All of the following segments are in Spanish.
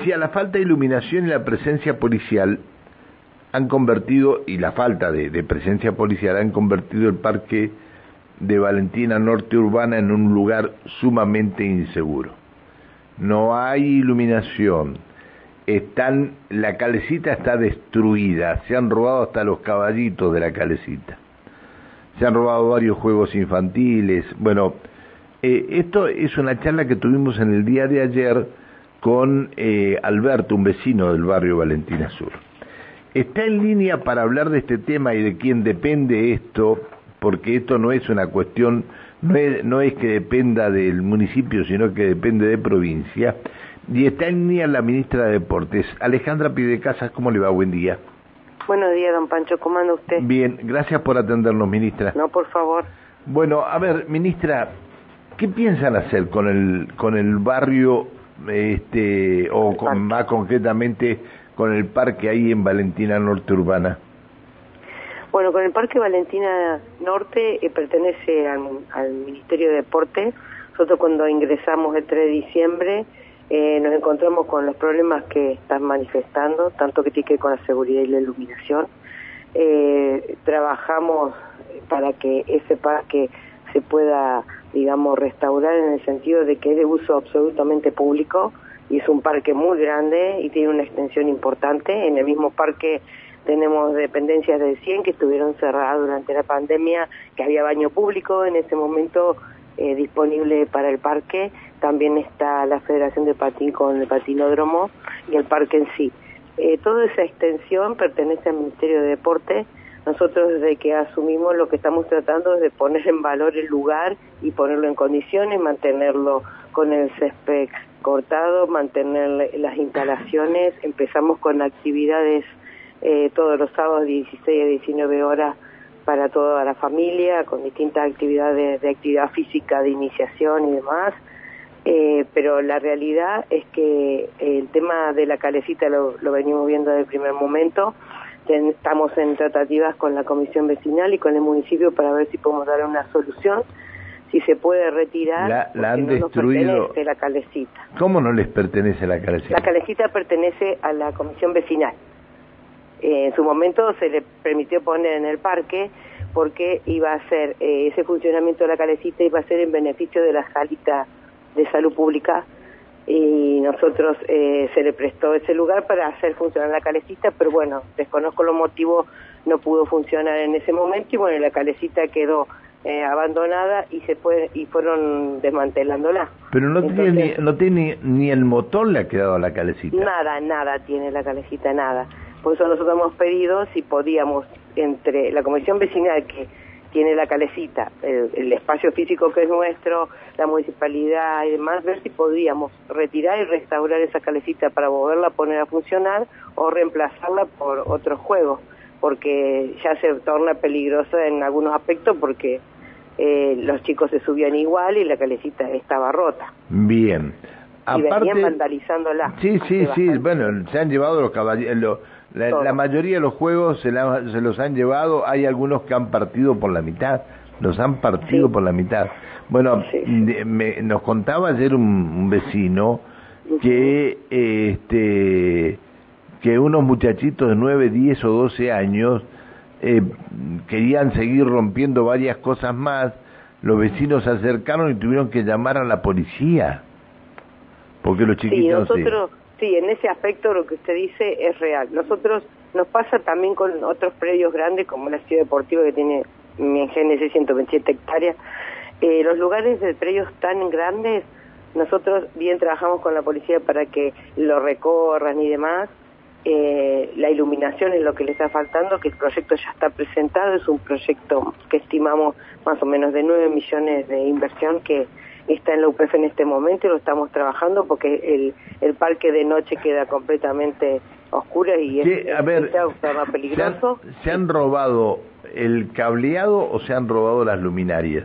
decía, la falta de iluminación y la presencia policial han convertido, y la falta de, presencia policial han convertido el parque de Valentina Norte Urbana en un lugar sumamente inseguro. No hay iluminación, están, la calecita está destruida, se han robado hasta los caballitos de la calecita, se han robado varios juegos infantiles, bueno, eh, esto es una charla que tuvimos en el día de ayer con eh, Alberto, un vecino del barrio Valentina Sur. Está en línea para hablar de este tema y de quién depende esto porque esto no es una cuestión, no es, que dependa del municipio, sino que depende de provincia. Y está en línea la ministra de Deportes, Alejandra Pidecasas, ¿cómo le va? Buen día. Buenos días, don Pancho, ¿cómo anda usted? Bien, gracias por atendernos, ministra. No, por favor. Bueno, a ver, ministra, ¿qué piensan hacer con el, con el barrio, este, o con, más concretamente con el parque ahí en Valentina Norte Urbana? Bueno, con el Parque Valentina Norte eh, pertenece al, Ministerio de Deporte. Nosotros cuando ingresamos el 3 de diciembre eh, nos encontramos con los problemas que están manifestando, tanto que tiene que ver con la seguridad y la iluminación. Eh, trabajamos para que ese parque se pueda, digamos, restaurar en el sentido de que es de uso absolutamente público y es un parque muy grande y tiene una extensión importante. En el mismo parque tenemos dependencias de 100 que estuvieron cerradas durante la pandemia, que había baño público en ese momento eh, disponible para el parque. También está la Federación de Patín con el patinódromo y el parque en sí. Eh, toda esa extensión pertenece al Ministerio de Deporte. Nosotros desde que asumimos lo que estamos tratando es de poner en valor el lugar y ponerlo en condiciones, mantenerlo con el césped cortado, mantener las instalaciones. Empezamos con actividades eh, todos los sábados 16 a 19 horas para toda la familia, con distintas actividades de actividad física, de iniciación y demás. Eh, pero la realidad es que el tema de la calecita lo, venimos viendo desde el primer momento. Estamos en tratativas con la comisión vecinal y con el municipio para ver si podemos dar una solución, si se puede retirar. La, han destruido. la calecita. ¿Cómo no les pertenece la calecita? La calecita pertenece a la comisión vecinal. Eh, en su momento se le permitió poner en el parque porque iba a ser, eh, ese funcionamiento de la calecita iba a ser en beneficio de la jalita de salud pública y nosotros eh, se le prestó ese lugar para hacer funcionar la calecita, pero bueno, desconozco los motivos, no pudo funcionar en ese momento y bueno, la calecita quedó abandonada y se fue y fueron desmantelándola. Pero no tiene ni, no tiene ni el motor le ha quedado a la calecita. Nada, nada tiene la calecita, nada. Por eso nosotros hemos pedido si podíamos, entre la comisión vecinal que tiene la calecita, el, espacio físico que es nuestro, la municipalidad y demás, ver si podíamos retirar y restaurar esa calecita para volverla a poner a funcionar o reemplazarla por otros juegos, porque ya se torna peligrosa en algunos aspectos porque eh, los chicos se subían igual y la calecita estaba rota. Bien. Y venían vandalizándola. Sí, sí, sí, bueno, se han llevado los caballeros la, mayoría de los juegos se, los han llevado, hay algunos que han partido por la mitad, los han partido por la mitad. Bueno, me, nos contaba ayer un, vecino que este que unos muchachitos de 9, 10 o 12 años eh, querían seguir rompiendo varias cosas más, los vecinos se acercaron y tuvieron que llamar a la policía. Porque los chiquitos... Sí, en ese aspecto lo que usted dice es real. Nosotros nos pasa también con otros predios grandes como la ciudad deportiva que tiene en Génesis 127 hectáreas. Eh, los lugares de predios tan grandes, nosotros bien trabajamos con la policía para que lo recorran y demás. Eh, la iluminación es lo que le está faltando, que el proyecto ya está presentado, es un proyecto que estimamos más o menos de 9 millones de inversión que está en la UPF en este momento y lo estamos trabajando porque el, el parque de noche queda completamente oscuro y es, a ver, peligroso. ¿se han, robado el cableado o se han robado las luminarias?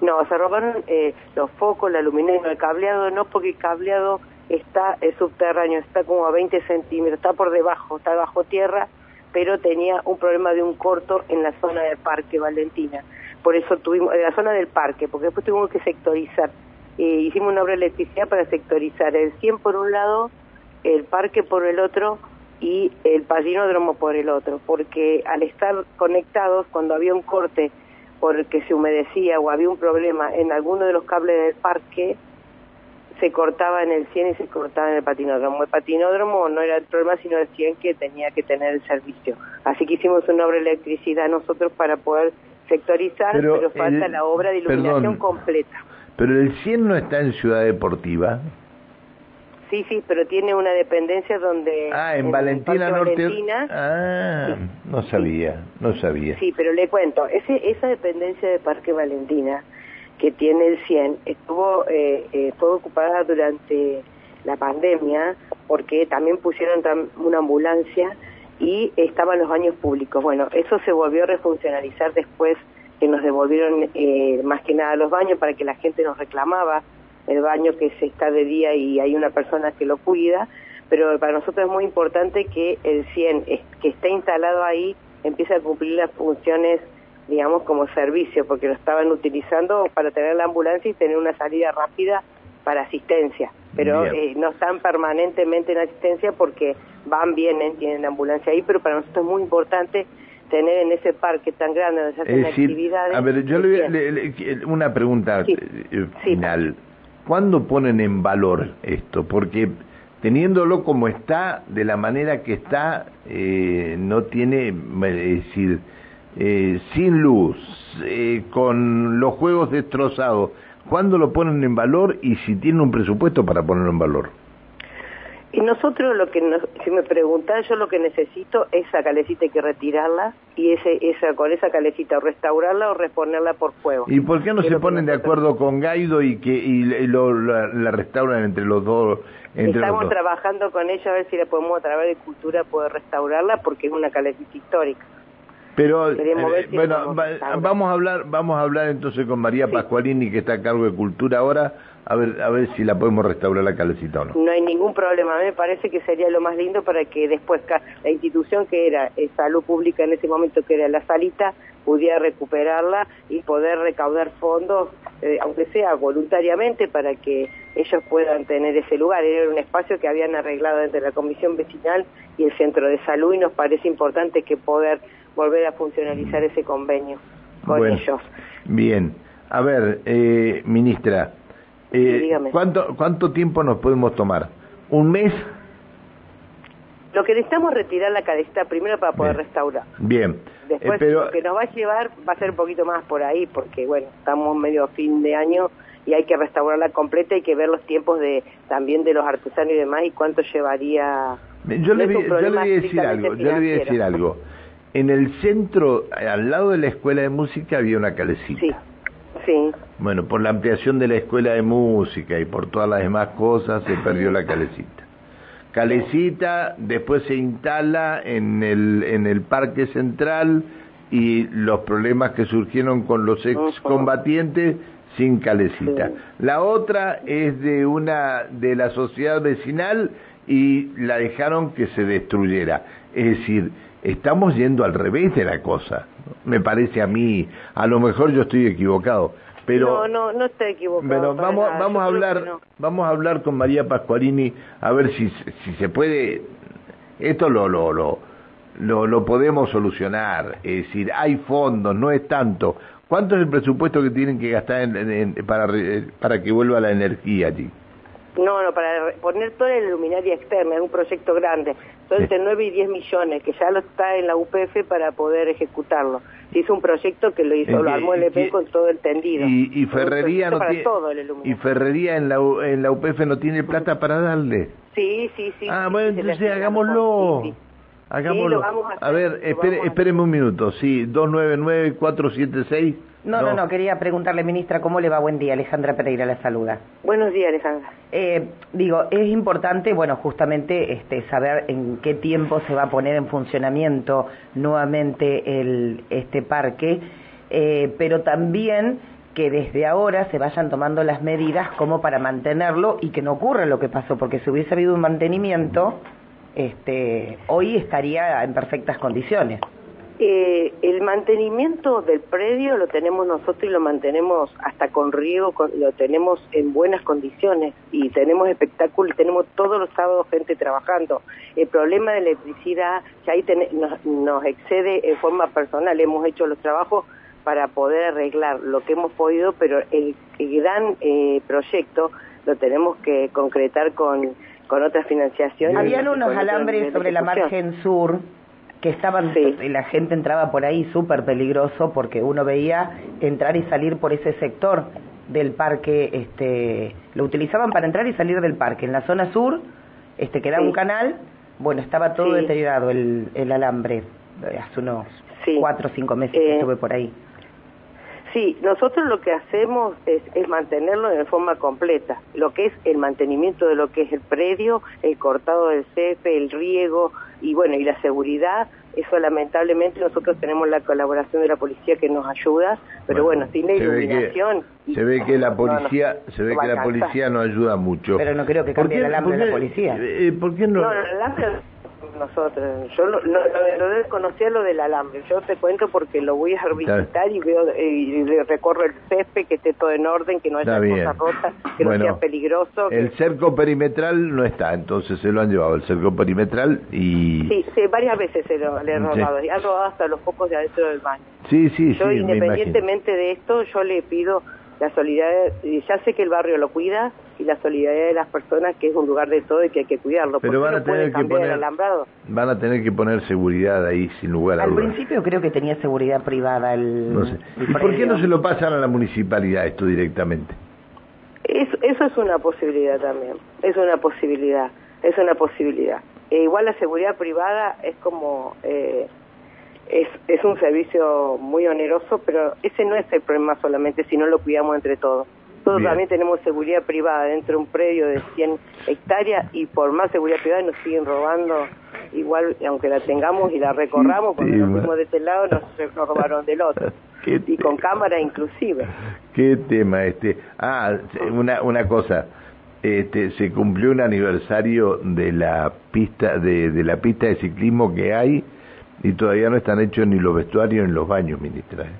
No, se robaron eh, los focos, la luminaria, el cableado no, porque el cableado está es subterráneo, está como a 20 centímetros, está por debajo, está bajo tierra, pero tenía un problema de un corto en la zona del Parque Valentina por eso tuvimos, en la zona del parque, porque después tuvimos que sectorizar. Eh, hicimos una obra de electricidad para sectorizar el 100 por un lado el parque por el otro y el patinódromo por el otro, porque al estar conectados, cuando había un corte porque se humedecía o había un problema en alguno de los cables del parque, se cortaba en el 100 y se cortaba en el patinódromo. El patinódromo no era el problema, sino el 100 que tenía que tener el servicio. Así que hicimos una obra de electricidad nosotros para poder sectorizar, pero, falta la obra de iluminación completa. Pero el 100 no está en Ciudad Deportiva. Sí, sí, pero tiene una dependencia donde... Ah, en, Valentina Norte. ah, no sabía, no sabía. Sí, pero le cuento, ese, esa dependencia de Parque Valentina que tiene el 100 estuvo eh, eh, fue ocupada durante la pandemia porque también pusieron una ambulancia y estaban los baños públicos. Bueno, eso se volvió a refuncionalizar después que nos devolvieron eh, más que nada los baños para que la gente nos reclamaba el baño que se está de día y hay una persona que lo cuida, pero para nosotros es muy importante que el 100 que esté instalado ahí empiece a cumplir las funciones digamos como servicio porque lo estaban utilizando para tener la ambulancia y tener una salida rápida para asistencia. Pero eh, no están permanentemente en asistencia porque van, vienen, tienen ambulancia ahí, pero para nosotros es muy importante tener en ese parque tan grande donde se hacen actividades. A ver, yo le, una pregunta eh, final. ¿Cuándo ponen en valor esto? Porque teniéndolo como está, de la manera que está, eh, no tiene, es decir, eh, sin luz, eh, con los juegos destrozados, ¿cuándo lo ponen en valor y si tienen un presupuesto para ponerlo en valor? Y nosotros lo que si me preguntan, yo lo que necesito esa calecita hay que retirarla y ese esa con esa calecita o restaurarla o reponerla por fuego. ¿Y por qué no se ponen de acuerdo con Gaido y que y, lo, la, restauran entre los dos? Estamos trabajando con ella a ver si la podemos a través de cultura poder restaurarla porque es una calecita histórica. Pero eh, bueno, vamos a hablar vamos a hablar entonces con María Pascualini que está a cargo de cultura ahora a ver a ver si la podemos restaurar la calecita o no. No hay ningún problema, a mí me parece que sería lo más lindo para que después la institución que era eh, salud pública en ese momento que era la salita pudiera recuperarla y poder recaudar fondos eh, aunque sea voluntariamente para que ellos puedan tener ese lugar. Era un espacio que habían arreglado entre la comisión vecinal y el centro de salud y nos parece importante que poder volver a funcionalizar ese convenio con ellos. Bien. A ver, eh, ministra, eh, ¿cuánto, ¿cuánto tiempo nos podemos tomar? ¿Un mes? Lo que necesitamos es retirar la calecita primero para poder restaurar. Bien. Después eh, lo que nos va a llevar va a ser un poquito más por ahí, porque bueno, estamos medio fin de año y hay que restaurarla completa, hay que ver los tiempos de también de los artesanos y demás y cuánto llevaría. Yo, le, yo le voy a decir algo, yo le voy a decir algo. En el centro, al lado de la escuela de música, había una calecita. Sí, sí. Bueno, por la ampliación de la escuela de música y por todas las demás cosas, se perdió la calecita. Calecita después se instala en el, en el Parque Central y los problemas que surgieron con los excombatientes sin calecita. La otra es de una de la sociedad vecinal y la dejaron que se destruyera. Es decir, estamos yendo al revés de la cosa. Me parece a mí, a lo mejor yo estoy equivocado, pero no, no, no estoy equivocado. vamos, vamos a hablar, vamos a hablar con María Pascualini a ver si, si se puede. Esto lo, lo, lo, lo, lo podemos solucionar. Es decir, hay fondos, no es tanto. ¿Cuánto es el presupuesto que tienen que gastar en, para, para que vuelva la energía allí? No, no, para poner toda la luminaria externa, es un proyecto grande. Son entre 9 y 10 millones, que ya lo está en la UPF para poder ejecutarlo. Se hizo un proyecto que lo hizo, lo armó el EP con todo el tendido. Y, Ferrería no tiene... y Ferrería en la, en la UPF no tiene plata para darle. Sí, sí, sí. Ah, bueno, entonces hagámoslo. Hagámoslo. a, ver, espere, espéreme un minuto. Sí, 299-476. No, no, no, quería preguntarle, ministra, ¿cómo le va? Buen día, Alejandra Pereira la saluda. Buenos días, Alejandra. Eh, digo, es importante, bueno, justamente este, saber en qué tiempo se va a poner en funcionamiento nuevamente el, este parque, eh, pero también que desde ahora se vayan tomando las medidas como para mantenerlo y que no ocurra lo que pasó, porque si hubiese habido un mantenimiento, este, hoy estaría en perfectas condiciones. Eh, el mantenimiento del predio lo tenemos nosotros y lo mantenemos hasta con riego, lo tenemos en buenas condiciones y tenemos espectáculos, tenemos todos los sábados gente trabajando. El problema de electricidad ya ahí nos, excede en forma personal, hemos hecho los trabajos para poder arreglar lo que hemos podido, pero el, gran eh, proyecto lo tenemos que concretar con, con otras financiaciones. Habían unos alambres sobre la margen sur que estaban, y la gente entraba por ahí súper peligroso porque uno veía entrar y salir por ese sector del parque, este, lo utilizaban para entrar y salir del parque. En la zona sur, este, que era un canal, bueno, estaba todo deteriorado el, el alambre, hace unos cuatro o cinco meses que eh, estuve por ahí. Sí, nosotros lo que hacemos es, es, mantenerlo de forma completa, lo que es el mantenimiento de lo que es el predio, el cortado del cefe, el riego y bueno, y la seguridad, eso lamentablemente nosotros tenemos la colaboración de la policía que nos ayuda, pero bueno, sin la iluminación... se ve que la policía, no, se ve que la policía no ayuda mucho. Pero no creo que cambie el alambre de la policía. Eh, ¿Por qué no? No, el alambre nosotros. Yo lo, lo, lo, desconocía lo del alambre. Yo te cuento porque lo voy a visitar y veo y recorro el césped que esté todo en orden, que no haya cosas rotas, que no sea peligroso. El cerco perimetral no está, entonces se lo han llevado el cerco perimetral y. Sí, sí varias veces se lo le he robado. Y han robado hasta los focos de adentro del baño. Sí, sí, yo, independientemente de esto, yo le pido la solidaridad, ya sé que el barrio lo cuida y la solidaridad de las personas que es un lugar de todo y que hay que cuidarlo. Pero van a tener que poner alambrado? van a tener que poner seguridad ahí sin lugar a dudas. Al principio creo que tenía seguridad privada el. No sé. ¿Y por qué no se lo pasan a la municipalidad esto directamente? Eso, eso es una posibilidad también. Es una posibilidad. Es una posibilidad. E igual la seguridad privada es como eh, es, es un servicio muy oneroso, pero ese no es el problema solamente si no lo cuidamos entre todos. Nosotros también tenemos seguridad privada dentro de un predio de 100 hectáreas y por más seguridad privada nos siguen robando igual, aunque la tengamos y la recorramos, cuando nos fuimos de este lado nos, robaron del otro. y con cámara inclusive. ¿Qué tema este? Ah, una, una cosa. Este, se cumplió un aniversario de la pista de, de la pista de ciclismo que hay y todavía no están hechos ni los vestuarios ni los baños, ministra. ¿eh?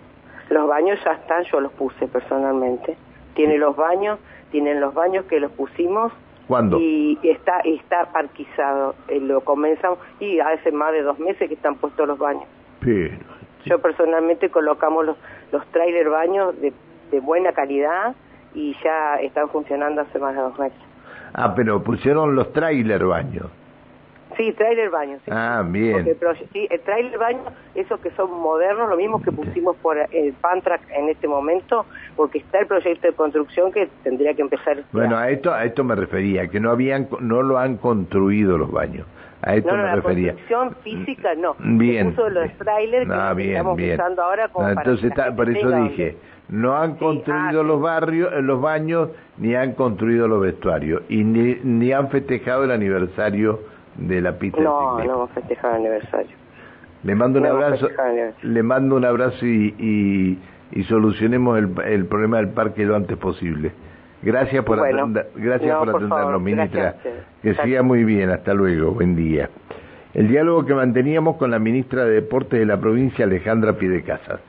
Los baños ya están, yo los puse personalmente. Tiene los baños, tienen los baños que los pusimos. ¿Cuándo? Y está, está parquizado. Eh, lo comenzamos y hace más de dos meses que están puestos los baños. Pero, Yo personalmente colocamos los, los trailer baños de, de buena calidad y ya están funcionando hace más de dos meses. Ah, pero pusieron los trailer baños. Sí, trailer baño. Sí. Ah, bien. el sí, el trailer baño, esos que son modernos, lo mismo que pusimos por el Pantrack en este momento, porque está el proyecto de construcción que tendría que empezar. Bueno, a esto a esto me refería, que no habían no lo han construido los baños. A esto no, me refería. La construcción física no. Bien. puso los trailers ah, que bien, estamos bien. usando ahora como ah, entonces por eso dije, no han construido ah, los barrios, eh, los baños, ni han construido los vestuarios y ni, ni han festejado el aniversario de la pista no, no vamos a festejar el aniversario. Le mando un abrazo, le mando un abrazo y, y, solucionemos el, el, problema del parque lo antes posible. Gracias por, gracias por, atendernos, ministra. Que siga muy bien, hasta luego, buen día. El diálogo que manteníamos con la ministra de Deportes de la provincia, Alejandra Piedecasas.